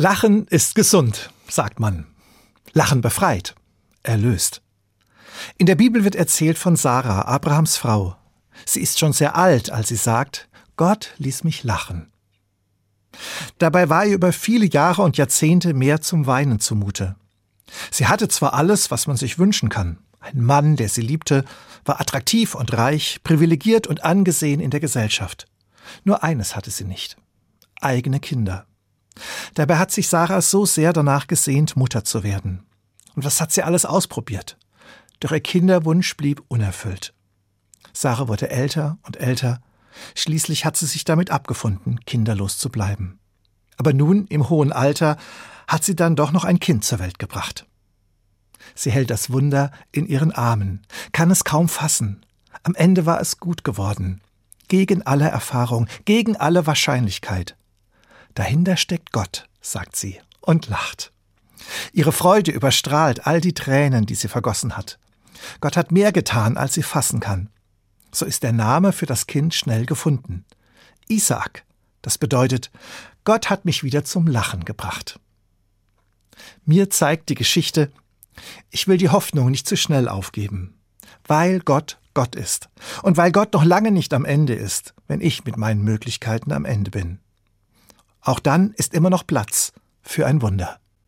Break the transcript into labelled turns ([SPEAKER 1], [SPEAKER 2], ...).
[SPEAKER 1] Lachen ist gesund, sagt man. Lachen befreit, erlöst. In der Bibel wird erzählt von Sarah, Abrahams Frau. Sie ist schon sehr alt, als sie sagt, Gott ließ mich lachen. Dabei war ihr über viele Jahre und Jahrzehnte mehr zum Weinen zumute. Sie hatte zwar alles, was man sich wünschen kann. Ein Mann, der sie liebte, war attraktiv und reich, privilegiert und angesehen in der Gesellschaft. Nur eines hatte sie nicht. Eigene Kinder. Dabei hat sich Sarah so sehr danach gesehnt, Mutter zu werden. Und was hat sie alles ausprobiert? Doch ihr Kinderwunsch blieb unerfüllt. Sarah wurde älter und älter. Schließlich hat sie sich damit abgefunden, kinderlos zu bleiben. Aber nun, im hohen Alter, hat sie dann doch noch ein Kind zur Welt gebracht. Sie hält das Wunder in ihren Armen, kann es kaum fassen. Am Ende war es gut geworden. Gegen alle Erfahrung, gegen alle Wahrscheinlichkeit. Dahinter steckt Gott, sagt sie und lacht. Ihre Freude überstrahlt all die Tränen, die sie vergossen hat. Gott hat mehr getan, als sie fassen kann. So ist der Name für das Kind schnell gefunden. Isaak. Das bedeutet, Gott hat mich wieder zum Lachen gebracht. Mir zeigt die Geschichte, ich will die Hoffnung nicht zu schnell aufgeben, weil Gott Gott ist und weil Gott noch lange nicht am Ende ist, wenn ich mit meinen Möglichkeiten am Ende bin. Auch dann ist immer noch Platz für ein Wunder.